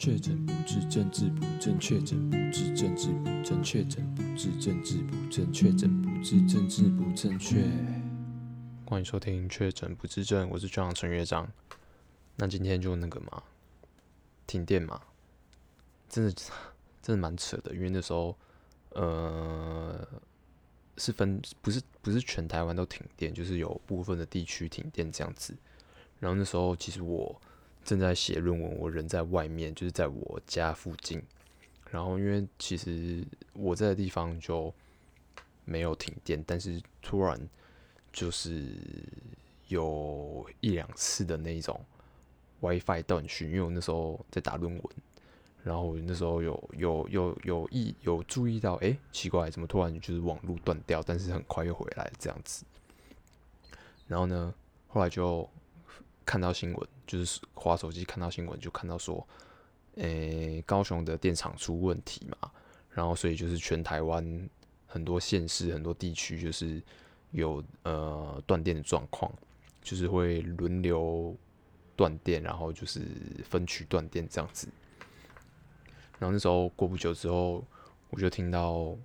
确诊不治，政治不正确；诊不治，政治不正确；诊不治，政治不正确；诊不治，政治不正确。欢迎收听《确诊不治症》，我是队长陈乐章。那今天就那个嘛，停电嘛，真的真的蛮扯的，因为那时候呃是分不是不是全台湾都停电，就是有部分的地区停电这样子。然后那时候其实我。正在写论文，我人在外面，就是在我家附近。然后，因为其实我在的地方就没有停电，但是突然就是有一两次的那种 WiFi 断讯，因为我那时候在打论文，然后那时候有有有有意有注意到，哎，奇怪，怎么突然就是网络断掉，但是很快又回来这样子。然后呢，后来就。看到新闻，就是滑手机看到新闻，就看到说，诶、高雄的电厂出问题嘛，然后所以就是全台湾很多县市、很多地区就是有呃断电的状况，就是会轮流断电，然后就是分区断电这样子。然后那时候过不久之后，我就听到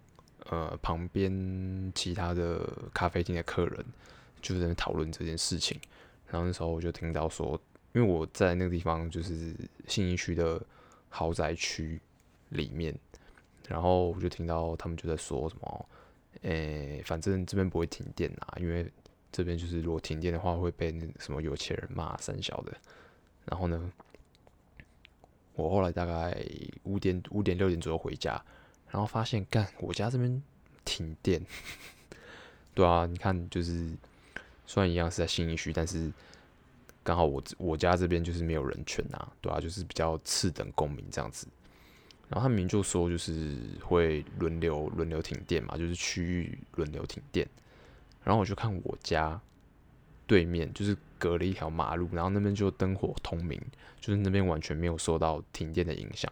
呃旁边其他的咖啡厅的客人就在讨论这件事情。然后那时候我就听到说，因为我在那个地方就是信义区的豪宅区里面，然后我就听到他们就在说什么，诶，反正这边不会停电啊，因为这边就是如果停电的话会被那什么有钱人骂三小的。然后呢，我后来大概五点五点六点左右回家，然后发现干我家这边停电，对啊，你看就是。虽然一样是在新义区，但是刚好我我家这边就是没有人权呐，对啊，就是比较次等公民这样子。然后他明明就说就是会轮流轮流停电嘛，就是区域轮流停电。然后我就看我家对面就是隔了一条马路，然后那边就灯火通明，就是那边完全没有受到停电的影响。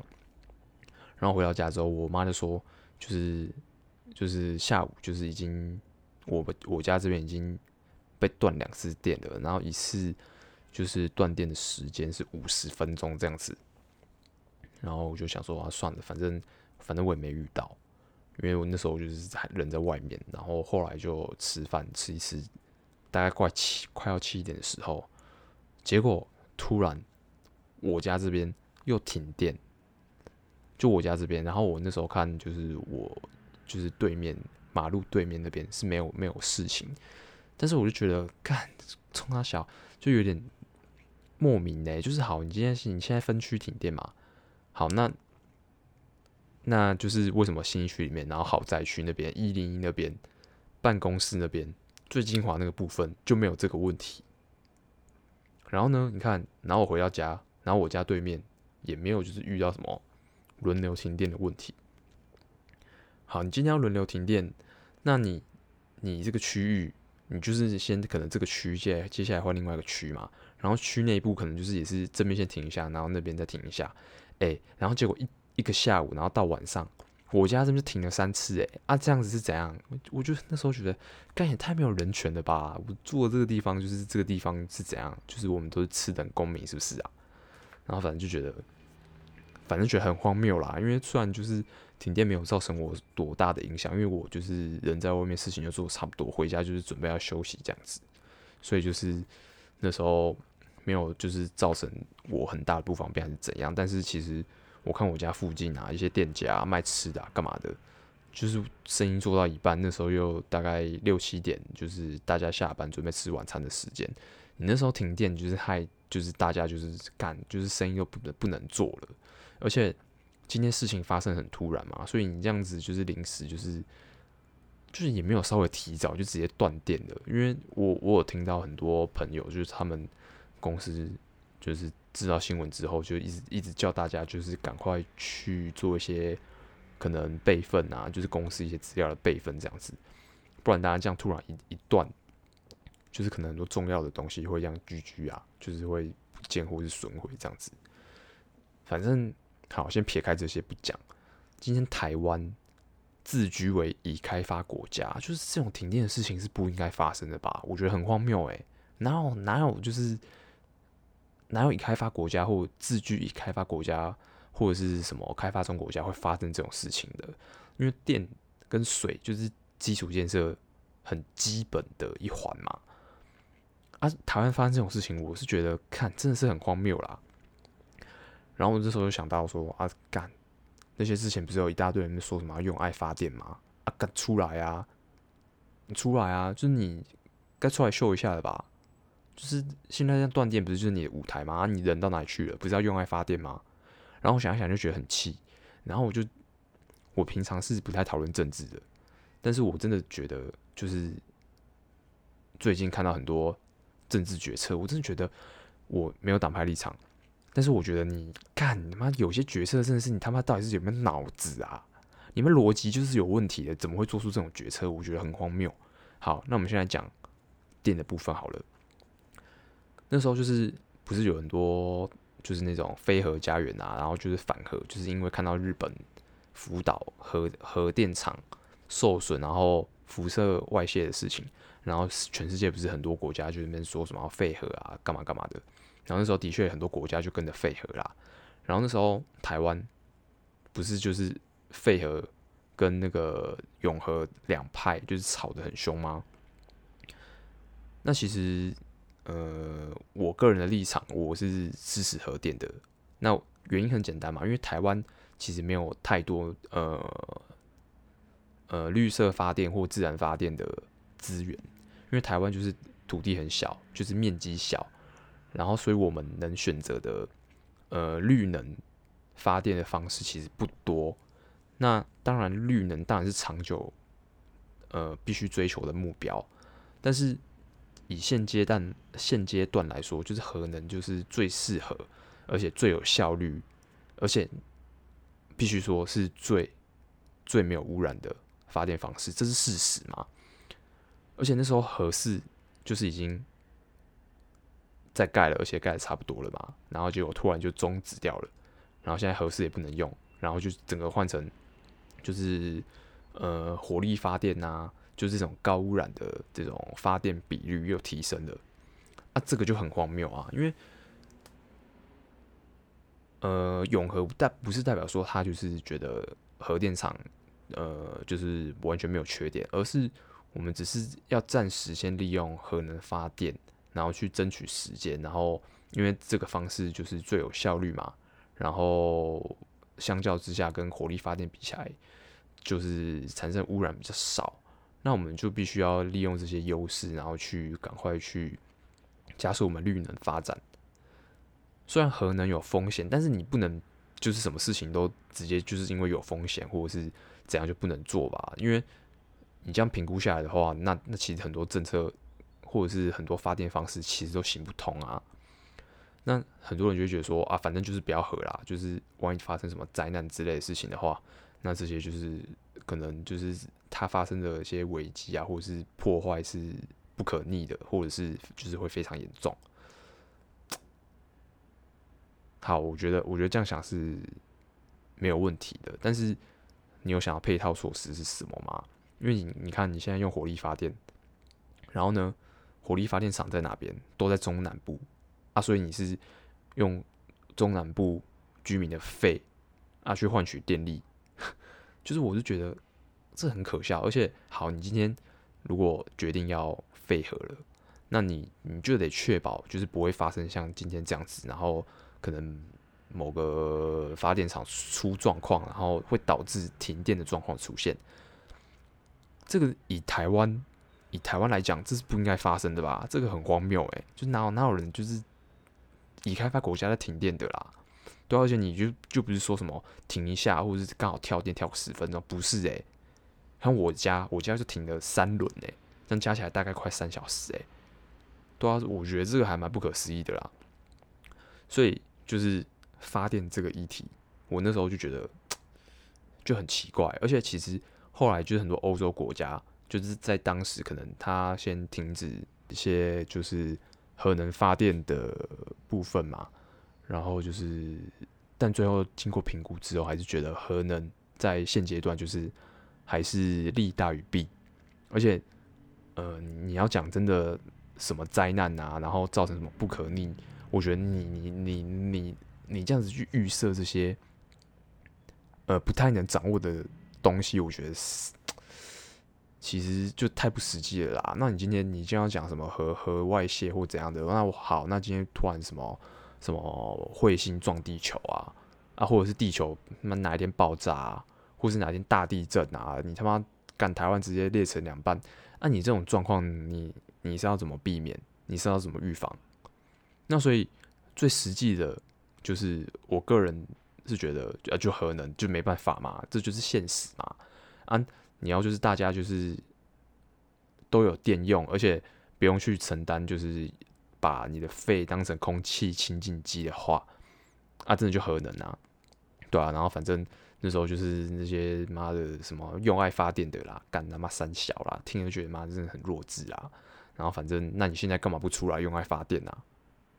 然后回到家之后，我妈就说就是就是下午就是已经我我家这边已经。被断两次电了，然后一次就是断电的时间是五十分钟这样子，然后我就想说啊，算了，反正反正我也没遇到，因为我那时候就是人在外面，然后后来就吃饭吃一吃，大概快七快要七点的时候，结果突然我家这边又停电，就我家这边，然后我那时候看就是我就是对面马路对面那边是没有没有事情。但是我就觉得，看冲他小就有点莫名嘞。就是好，你今天是你现在分区停电嘛？好，那那就是为什么新区里面，然后豪宅区那边、一零一那边、办公室那边最精华那个部分就没有这个问题。然后呢，你看，然后我回到家，然后我家对面也没有就是遇到什么轮流停电的问题。好，你今天要轮流停电，那你你这个区域。你就是先可能这个区接接下来换另外一个区嘛，然后区内部可能就是也是这边先停一下，然后那边再停一下，哎、然后结果一一个下午，然后到晚上，我家这边停了三次，哎，啊这样子是怎样？我就那时候觉得，干也太没有人权了吧！我住的这个地方就是这个地方是怎样？就是我们都是次等公民，是不是啊？然后反正就觉得，反正觉得很荒谬啦，因为虽然就是。停电没有造成我多大的影响，因为我就是人在外面，事情就做差不多，回家就是准备要休息这样子，所以就是那时候没有就是造成我很大的不方便还是怎样。但是其实我看我家附近啊，一些店家，卖吃的啊，干嘛的，就是生意做到一半，那时候又大概六七点，就是大家下班准备吃晚餐的时间，你那时候停电就是害，就是大家就是干，就是生意又不能不能做了，而且。今天事情发生很突然嘛，所以你这样子就是临时，就是就是也没有稍微提早就直接断电了。因为我我有听到很多朋友，就是他们公司就是知道新闻之后，就一直一直叫大家就是赶快去做一些可能备份啊，就是公司一些资料的备份这样子，不然大家这样突然一一断，就是可能很多重要的东西会这样 GG 啊，就是会不见或是损毁这样子，反正。好，先撇开这些不讲。今天台湾自居为已开发国家，就是这种停电的事情是不应该发生的吧？我觉得很荒谬诶，哪有哪有就是哪有已开发国家或自居已开发国家或者是什么开发中国家会发生这种事情的，因为电跟水就是基础建设很基本的一环嘛。啊，台湾发生这种事情，我是觉得看真的是很荒谬啦。然后我这时候就想到说啊，干那些之前不是有一大堆人说什么用爱发电吗？啊，干出来啊，你出来啊，就是你该出来秀一下了吧？就是现在这样断电，不是就是你的舞台吗？你人到哪里去了？不是要用爱发电吗？然后我想一想就觉得很气。然后我就我平常是不太讨论政治的，但是我真的觉得就是最近看到很多政治决策，我真的觉得我没有党派立场。但是我觉得你干你妈有些决策真的是你他妈到底是有没有脑子啊？你们逻辑就是有问题的，怎么会做出这种决策？我觉得很荒谬。好，那我们现在讲电的部分好了。那时候就是不是有很多就是那种非核家园啊，然后就是反核，就是因为看到日本福岛核核电厂受损，然后辐射外泄的事情，然后全世界不是很多国家就那边说什么废核啊，干嘛干嘛的。然后那时候的确很多国家就跟着废核啦，然后那时候台湾不是就是废核跟那个永和两派就是吵得很凶吗？那其实呃，我个人的立场我是支持核电的。那原因很简单嘛，因为台湾其实没有太多呃呃绿色发电或自然发电的资源，因为台湾就是土地很小，就是面积小。然后，所以我们能选择的，呃，绿能发电的方式其实不多。那当然，绿能当然是长久，呃，必须追求的目标。但是以现阶段现阶段来说，就是核能就是最适合，而且最有效率，而且必须说是最最没有污染的发电方式，这是事实嘛。而且那时候核四就是已经。再盖了，而且盖的差不多了嘛，然后结果突然就终止掉了，然后现在核四也不能用，然后就整个换成就是呃火力发电呐、啊，就是这种高污染的这种发电比率又提升了，啊，这个就很荒谬啊，因为呃永和代不是代表说他就是觉得核电厂呃就是完全没有缺点，而是我们只是要暂时先利用核能发电。然后去争取时间，然后因为这个方式就是最有效率嘛，然后相较之下跟火力发电比起来，就是产生污染比较少，那我们就必须要利用这些优势，然后去赶快去加速我们绿能发展。虽然核能有风险，但是你不能就是什么事情都直接就是因为有风险或者是怎样就不能做吧？因为你这样评估下来的话，那那其实很多政策。或者是很多发电方式其实都行不通啊，那很多人就觉得说啊，反正就是不要核啦，就是万一发生什么灾难之类的事情的话，那这些就是可能就是它发生的一些危机啊，或者是破坏是不可逆的，或者是就是会非常严重。好，我觉得我觉得这样想是没有问题的，但是你有想要配套措施是什么吗？因为你你看你现在用火力发电，然后呢？火力发电厂在哪边？都在中南部啊，所以你是用中南部居民的肺啊去换取电力，就是我是觉得这很可笑。而且，好，你今天如果决定要废核了，那你你就得确保就是不会发生像今天这样子，然后可能某个发电厂出状况，然后会导致停电的状况出现。这个以台湾。以台湾来讲，这是不应该发生的吧？这个很荒谬诶，就哪有哪有人就是已开发国家在停电的啦？对，而且你就就不是说什么停一下，或者是刚好跳电跳十分钟，不是诶。像我家，我家就停了三轮诶，这样加起来大概快三小时诶。对啊，我觉得这个还蛮不可思议的啦。所以就是发电这个议题，我那时候就觉得 就很奇怪，而且其实后来就是很多欧洲国家。就是在当时，可能他先停止一些就是核能发电的部分嘛，然后就是，但最后经过评估之后，还是觉得核能在现阶段就是还是利大于弊，而且，呃，你要讲真的什么灾难啊，然后造成什么不可逆，我觉得你你你你你这样子去预设这些呃不太能掌握的东西，我觉得是其实就太不实际了啦。那你今天你就要讲什么核核外泄或怎样的？那好，那今天突然什么什么彗星撞地球啊啊，或者是地球那哪一天爆炸啊，或是哪一天大地震啊？你他妈赶台湾直接裂成两半，那、你这种状况，你你是要怎么避免？你是要怎么预防？那所以最实际的，就是我个人是觉得，就核能就没办法嘛，这就是现实嘛。啊，你要就是大家就是都有电用，而且不用去承担，就是把你的肺当成空气清净机的话，啊，真的就核能啊，对啊。然后反正那时候就是那些妈的什么用爱发电的啦，干他妈三小啦，听了觉得妈真的很弱智啊。然后反正，那你现在干嘛不出来用爱发电啊？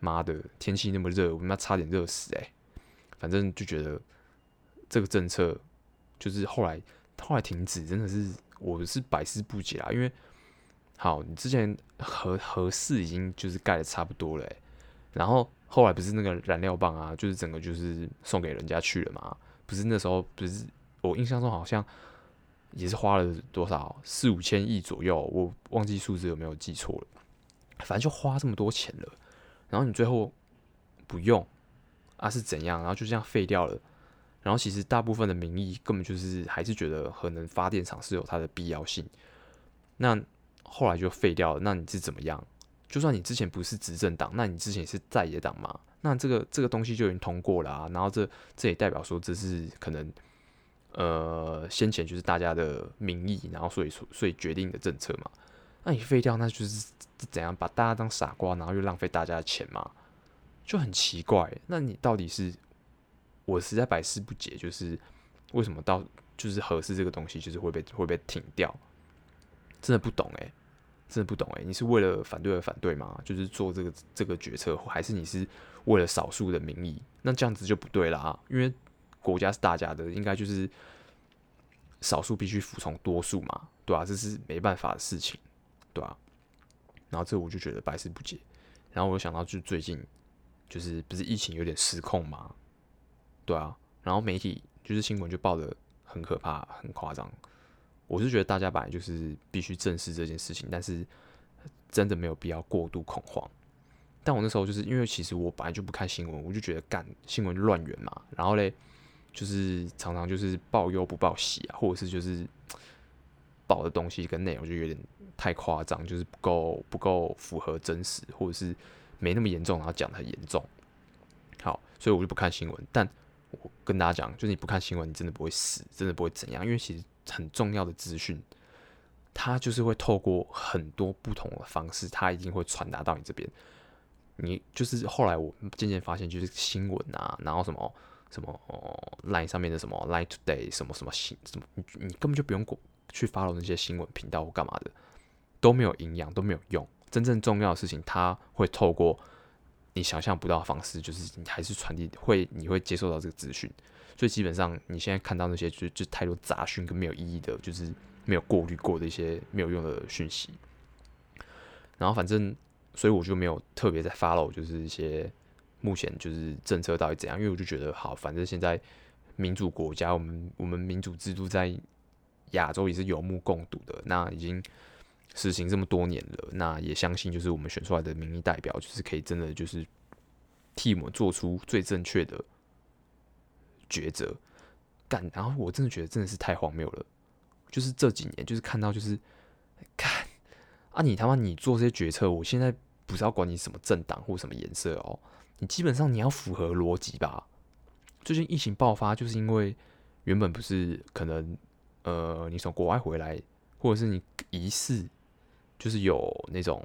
妈的，天气那么热，我们要差点热死诶、反正就觉得这个政策就是后来后来停止，真的是我是百思不解啊。因为好，你之前核核四已经就是盖的差不多了、然后后来不是那个燃料棒啊，就是整个就是送给人家去了嘛？不是那时候不是我印象中好像。也是花了多少四五千亿左右，我忘记数字有没有记错了。反正就花这么多钱了，然后你最后不用啊是怎样？然后就这样废掉了。然后其实大部分的民意根本就是还是觉得核能发电厂是有它的必要性。那后来就废掉了。那你是怎么样？就算你之前不是执政党，那你之前是在野党嘛？那这个这个东西就已经通过了啊。然后这这也代表说这是可能。呃，先前就是大家的民意，然后所以所以决定的政策嘛。那你废掉，那就是怎样把大家当傻瓜，然后又浪费大家的钱嘛，就很奇怪。那你到底是，我实在百思不解，就是为什么到就是合适这个东西就是会被会被停掉？真的不懂诶，真的不懂诶。你是为了反对而反对吗？就是做这个这个决策，还是你是为了少数的民意？那这样子就不对啦，因为。国家是大家的，应该就是少数必须服从多数嘛，对吧、啊？这是没办法的事情，对吧、啊？然后这我就觉得百思不解。然后我想到，就最近就是不是疫情有点失控嘛，对啊。然后媒体就是新闻就报得很可怕、很夸张。我是觉得大家本来就是必须正视这件事情，但是真的没有必要过度恐慌。但我那时候就是因为其实我本来就不看新闻，我就觉得干新闻乱源嘛，然后嘞。就是常常就是报忧不报喜啊，或者是就是报的东西跟内容就有点太夸张，就是不够不够符合真实，或者是没那么严重，然后讲得很严重。好，所以我就不看新闻。但我跟大家讲，就是你不看新闻，你真的不会死，真的不会怎样，因为其实很重要的资讯，它就是会透过很多不同的方式，它一定会传达到你这边。你就是后来我渐渐发现，就是新闻啊，然后什么。什么哦 Line 上面的什么 Line Today 什么什么新什么，你你根本就不用过去 follow 那些新闻频道或干嘛的，都没有营养，都没有用。真正重要的事情，它会透过你想象不到的方式，就是你还是传递会，你会接受到这个资讯。所以基本上你现在看到那些就就太多杂讯跟没有意义的，就是没有过滤过的一些没有用的讯息。然后反正，所以我就没有特别在 follow，就是一些。目前就是政策到底怎样？因为我就觉得好，反正现在民主国家，我们我们民主制度在亚洲也是有目共睹的。那已经实行这么多年了，那也相信就是我们选出来的民意代表，就是可以真的就是替我们做出最正确的抉择。干，然后我真的觉得真的是太荒谬了。就是这几年，就是看到就是看啊，你他妈你做这些决策，我现在不是要管你什么政党或什么颜色哦。你基本上你要符合逻辑吧？最近疫情爆发，就是因为原本不是可能呃，你从国外回来，或者是你疑似就是有那种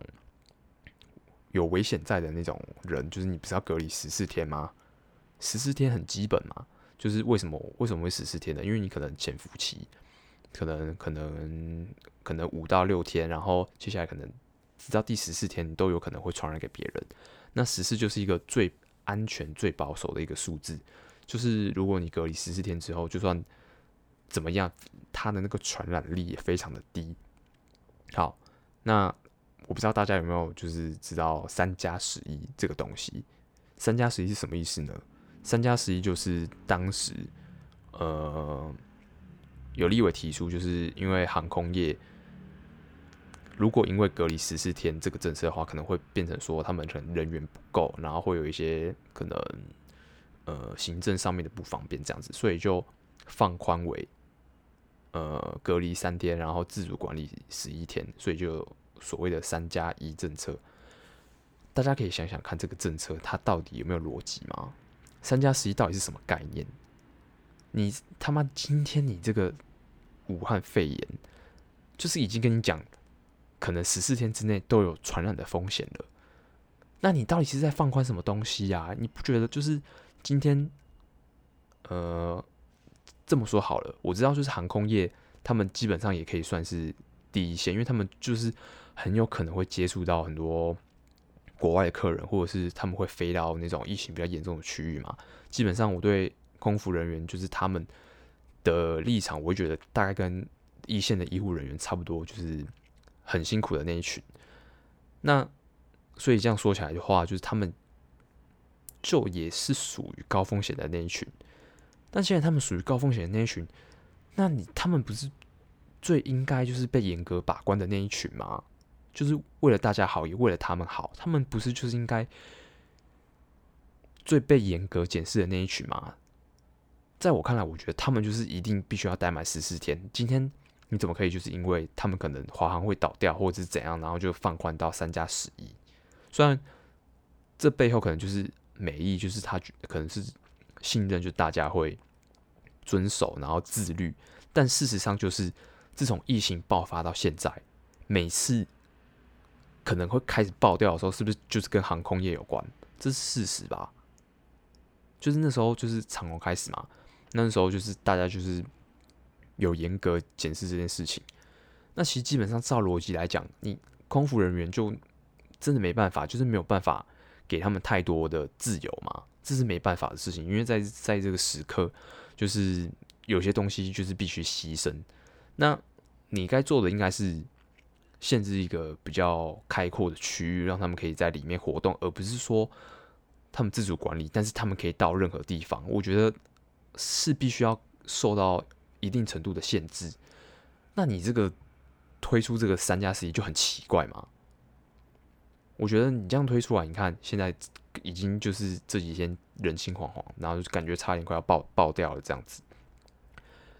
有危险在的那种人，就是你不是要隔离十四天吗？十四天很基本嘛，就是为什么为什么会十四天呢？因为你可能潜伏期可能可能可能五到六天，然后接下来可能直到第十四天，你都有可能会传染给别人。那十四就是一个最安全、最保守的一个数字，就是如果你隔离十四天之后，就算怎么样，它的那个传染力也非常的低。好，那我不知道大家有没有就是知道三加十一这个东西？三加十一是什么意思呢？三加十一就是当时，呃，有立委提出，就是因为航空业如果因为隔离十四天这个政策的话，可能会变成说他们可能人员不够，然后会有一些可能呃行政上面的不方便这样子，所以就放宽为呃隔离三天，然后自主管理十一天，所以就所谓的三加一政策。大家可以想想看，这个政策它到底有没有逻辑吗？三加十一到底是什么概念？你他妈今天你这个武汉肺炎，就是已经跟你讲，可能十四天之内都有传染的风险了。那你到底是在放宽什么东西呀？你不觉得就是今天，呃，这么说好了，我知道就是航空业，他们基本上也可以算是第一线，因为他们就是很有可能会接触到很多国外的客人，或者是他们会飞到那种疫情比较严重的区域嘛。基本上我对。空服人员就是他们的立场，我会觉得大概跟一线的医护人员差不多，就是很辛苦的那一群。那所以这样说起来的话，就是他们就也是属于高风险的那一群。但既然他们属于高风险的那一群，那你他们不是最应该就是被严格把关的那一群吗？就是为了大家好，也为了他们好，他们不是就是应该最被严格检视的那一群吗？在我看来，我觉得他们就是一定必须要待满十四天。今天你怎么可以就是因为他们可能华航会倒掉，或者是怎样，然后就放宽到三加十一？虽然这背后可能就是美意，就是他可能是信任，就大家会遵守，然后自律。但事实上就是，自从疫情爆发到现在，每次可能会开始爆掉的时候，是不是就是跟航空业有关？这是事实吧？就是那时候就是长荣开始嘛。那时候就是大家就是有严格检视这件事情。那其实基本上照逻辑来讲，你空服人员就真的没办法，就是没有办法给他们太多的自由嘛，这是没办法的事情。因为在在这个时刻，就是有些东西就是必须牺牲。那你该做的应该是限制一个比较开阔的区域，让他们可以在里面活动，而不是说他们自主管理，但是他们可以到任何地方。我觉得。是必须要受到一定程度的限制，那你这个推出这个三加十一就很奇怪嘛？我觉得你这样推出来，你看现在已经就是这几天人心惶惶，然后就感觉差点快要爆爆掉了这样子。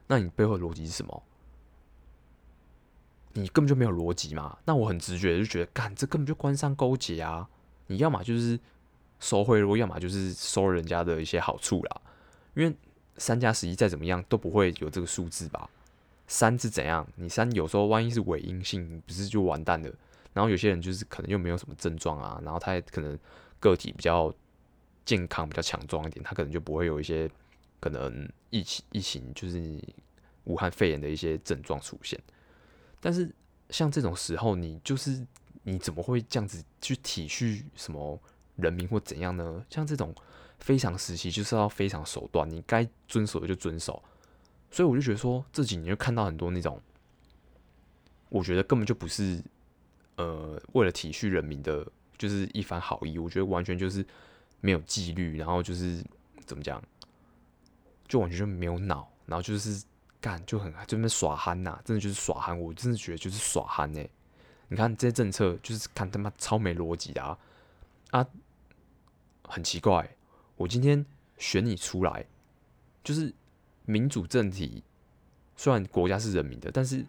那你背后的逻辑是什么？你根本就没有逻辑嘛？那我很直觉就觉得，干这根本就官商勾结啊！你要么就是收贿赂，要么就是收人家的一些好处啦，因为。三加十一再怎么样都不会有这个数字吧？三是怎样？你三有时候万一是伪阴性，你不是就完蛋了？然后有些人就是可能又没有什么症状啊，然后他也可能个体比较健康、比较强壮一点，他可能就不会有一些可能疫情、疫情就是武汉肺炎的一些症状出现。但是像这种时候，你就是你怎么会这样子去体恤什么人民或怎样呢？像这种。非常时期就是要非常手段，你该遵守的就遵守，所以我就觉得说这几年就看到很多那种，我觉得根本就不是呃为了体恤人民的，就是一番好意，我觉得完全就是没有纪律，然后就是怎么讲，就完全就没有脑，然后就是干就很就那边耍憨呐、真的就是耍憨，我真的觉得就是耍憨哎、你看这些政策就是看他妈超没逻辑的啊啊，很奇怪、我今天选你出来，就是民主政体。虽然国家是人民的，但是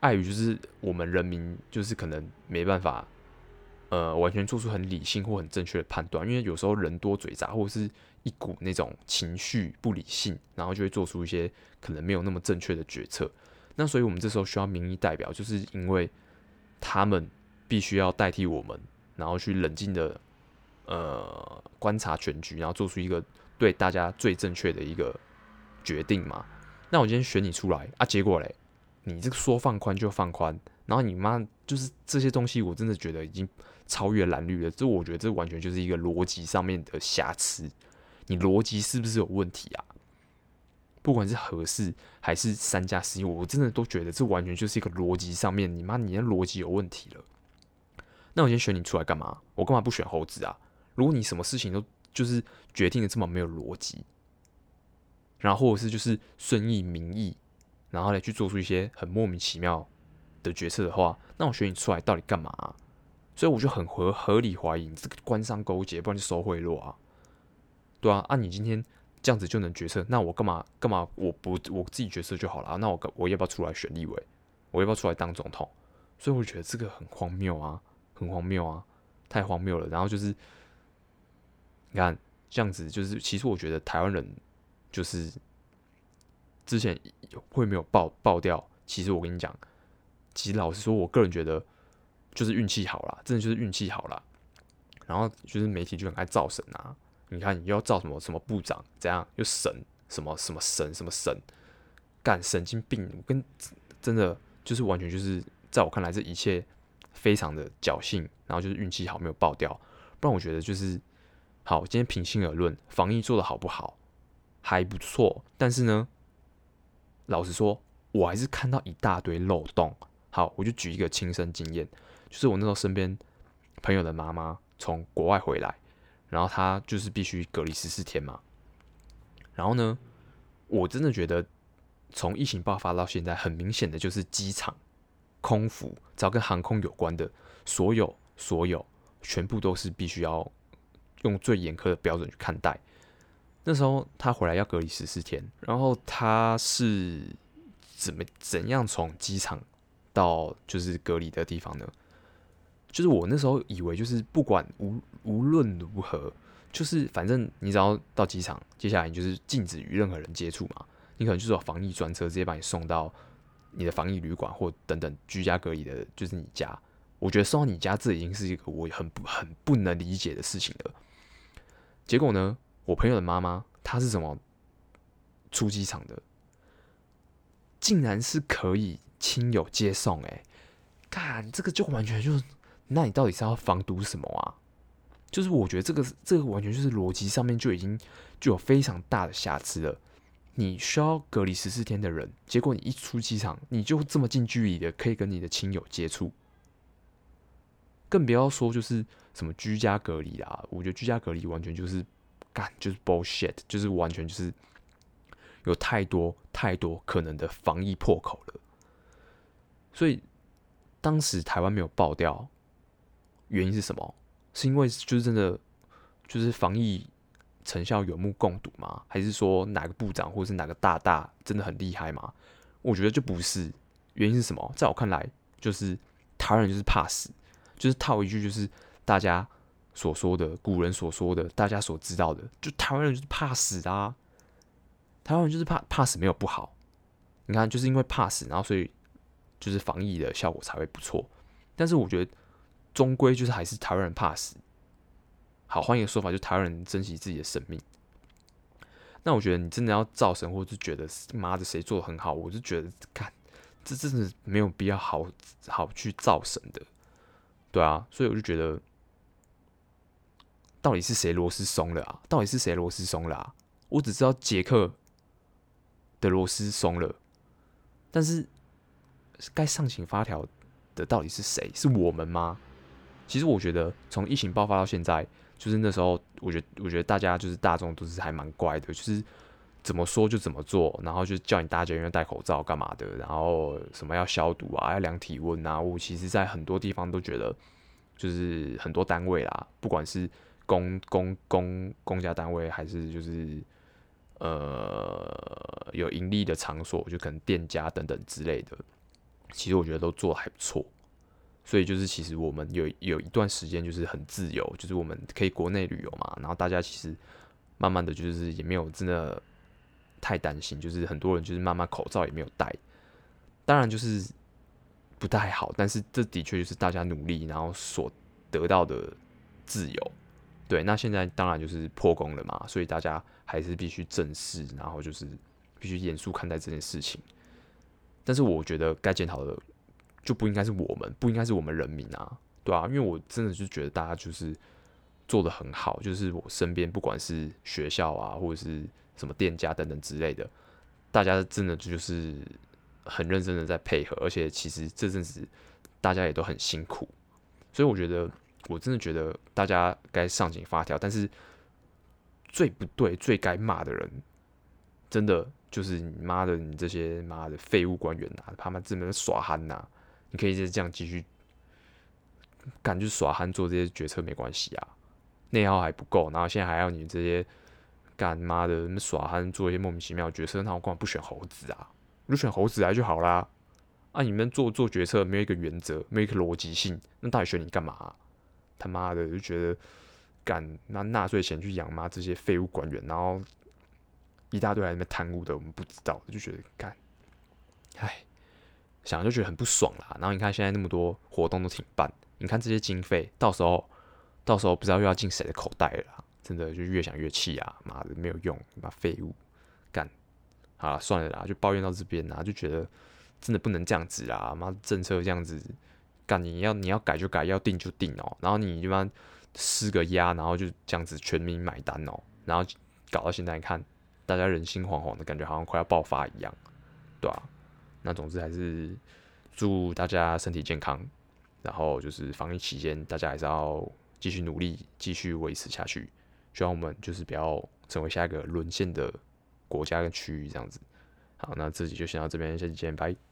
碍于就是我们人民就是可能没办法，呃，完全做出很理性或很正确的判断。因为有时候人多嘴杂，或者是一股那种情绪不理性，然后就会做出一些可能没有那么正确的决策。那所以我们这时候需要民意代表，就是因为他们必须要代替我们，然后去冷静的。呃，观察全局，然后做出一个对大家最正确的一个决定嘛。那我今天选你出来啊，结果嘞，你这个说放宽就放宽，然后你妈就是这些东西，我真的觉得已经超越蓝绿了。这我觉得这完全就是一个逻辑上面的瑕疵。你逻辑是不是有问题啊？不管是合适还是三加十一，我真的都觉得这完全就是一个逻辑上面，你妈你的逻辑有问题了。那我今天选你出来干嘛？我干嘛不选猴子啊？如果你什么事情都就是决定的这么没有逻辑，然后或者是就是顺应民意，然后来去做出一些很莫名其妙的决策的话，那我选你出来到底干嘛？所以我就很合合理怀疑你这个官商勾结，不然就收贿赂啊，对啊，啊，你今天这样子就能决策，那我干嘛干嘛？我不我自己决策就好了，那我我要不要出来选立委？我要不要出来当总统？所以我觉得这个很荒谬啊，很荒谬啊，太荒谬了。然后就是你看这样子，就是其实我觉得台湾人就是之前会没有爆爆掉。其实我跟你讲，其实老实说，我个人觉得就是运气好啦，真的就是运气好啦。然后就是媒体就很爱造神啊，你看你又要造什么什么部长，怎样又神什么什么神什么神，干神经病，跟真的。就是完全就是在我看来，这一切非常的侥幸，然后就是运气好没有爆掉，不然我觉得就是好。今天平心而论，防疫做的好不好？还不错，但是呢，老实说，我还是看到一大堆漏洞。好，我就举一个亲身经验，就是我那时候身边朋友的妈妈从国外回来，然后她就是必须隔离十四天嘛。然后呢，我真的觉得。从疫情爆发到现在，很明显的就是机场、空服，只要跟航空有关的，所有所有，全部都是必须要用最严苛的标准去看待。那时候他回来要隔离十四天，然后他是怎么怎样从机场到就是隔离的地方呢？就是我那时候以为就是不管无无论如何，就是反正你只要到机场，接下来你就是禁止与任何人接触嘛。你可能就是有防疫专车，直接把你送到你的防疫旅馆或等等居家隔离的，就是你家。我觉得送到你家，这已经是一个我很不很不能理解的事情了。结果呢，我朋友的妈妈她是怎么出机场的？竟然是可以亲友接送，欸，诶，看这个就完全就，那你到底是要防毒什么啊？就是我觉得这个这个完全就是逻辑上面就已经就有非常大的瑕疵了。你需要隔离十四天的人，结果你一出机场，你就这么近距离的可以跟你的亲友接触，更不要说就是什么居家隔离啦。我觉得居家隔离完全就是干就是 bullshit，就是完全就是有太多太多可能的防疫破口了。所以当时台湾没有爆掉，原因是什么？是因为就是真的就是防疫。成效有目共睹吗？还是说哪个部长或者是哪个大大真的很厉害吗？我觉得就不是。原因是什么？在我看来，就是台湾人就是怕死，就是套一句就是大家所说的古人所说的，大家所知道的，就台湾人就是怕死啊。台湾人就是怕怕死没有不好，你看就是因为怕死，然后所以就是防疫的效果才会不错。但是我觉得终归就是还是台湾人怕死。好，换一个说法，就台湾人珍惜自己的生命。那我觉得你真的要造神，或者是觉得妈的谁做的很好，我就觉得，看，这真的没有必要好好去造神的，对啊。所以我就觉得，到底是谁螺丝松了啊？到底是谁螺丝松了啊？我只知道杰克的螺丝松了，但是该上紧发条的到底是谁？是我们吗？其实我觉得，从疫情爆发到现在。就是那时候，我觉得，我觉得大家就是大众都是还蛮乖的，就是怎么说就怎么做，然后就叫你大家要戴口罩干嘛的，然后什么要消毒啊，要量体温啊。我其实，在很多地方都觉得，就是很多单位啦，不管是公公公公家单位，还是就是呃有盈利的场所，就可能店家等等之类的，其实我觉得都做的还不错。所以就是，其实我们有有一段时间就是很自由，就是我们可以国内旅游嘛。然后大家其实慢慢的就是也没有真的太担心，就是很多人就是慢慢口罩也没有戴。当然就是不太好，但是这的确就是大家努力然后所得到的自由。对，那现在当然就是破功了嘛，所以大家还是必须正视，然后就是必须严肃看待这件事情。但是我觉得该检讨的。就不应该是我们，不应该是我们人民啊，对啊，因为我真的就觉得大家就是做得很好，就是我身边不管是学校啊，或者是什么店家等等之类的，大家真的就是很认真的在配合，而且其实这阵子大家也都很辛苦，所以我觉得我真的觉得大家该上紧发条，但是最不对、最该骂的人真的就是你妈的，你这些妈的废物官员啊，他妈这么耍憨呐！你可以再这样继续干，就耍憨做这些决策没关系啊，内耗还不够，然后现在还要你这些干妈的耍憨做一些莫名其妙的决策，那我干嘛不选猴子啊？你选猴子来就好啦。啊，你们做做决策没有一个原则，没有一个逻辑性，那到底选你干嘛啊？他妈的就觉得。干拿纳税钱去养妈这些废物官员，然后一大堆在那贪污的，我们不知道，就觉得干，唉，想就觉得很不爽啦。然后你看现在那么多活动都停办，你看这些经费，到时候到时候不知道又要进谁的口袋了，真的就越想越气啊！妈的没有用，妈废物干，好了算了啦，就抱怨到这边啦，就觉得真的不能这样子啦，妈政策这样子干，你要你要改就改，要定就定哦，然后你一般。施个压，然后就这样子全民买单哦，然后搞到现在看，大家人心惶惶的感觉，好像快要爆发一样，对啊，那总之还是祝大家身体健康，然后就是防疫期间，大家还是要继续努力，继续维持下去。希望我们就是不要成为下一个沦陷的国家跟区域这样子。好，那自己就先到这边，下期见，拜。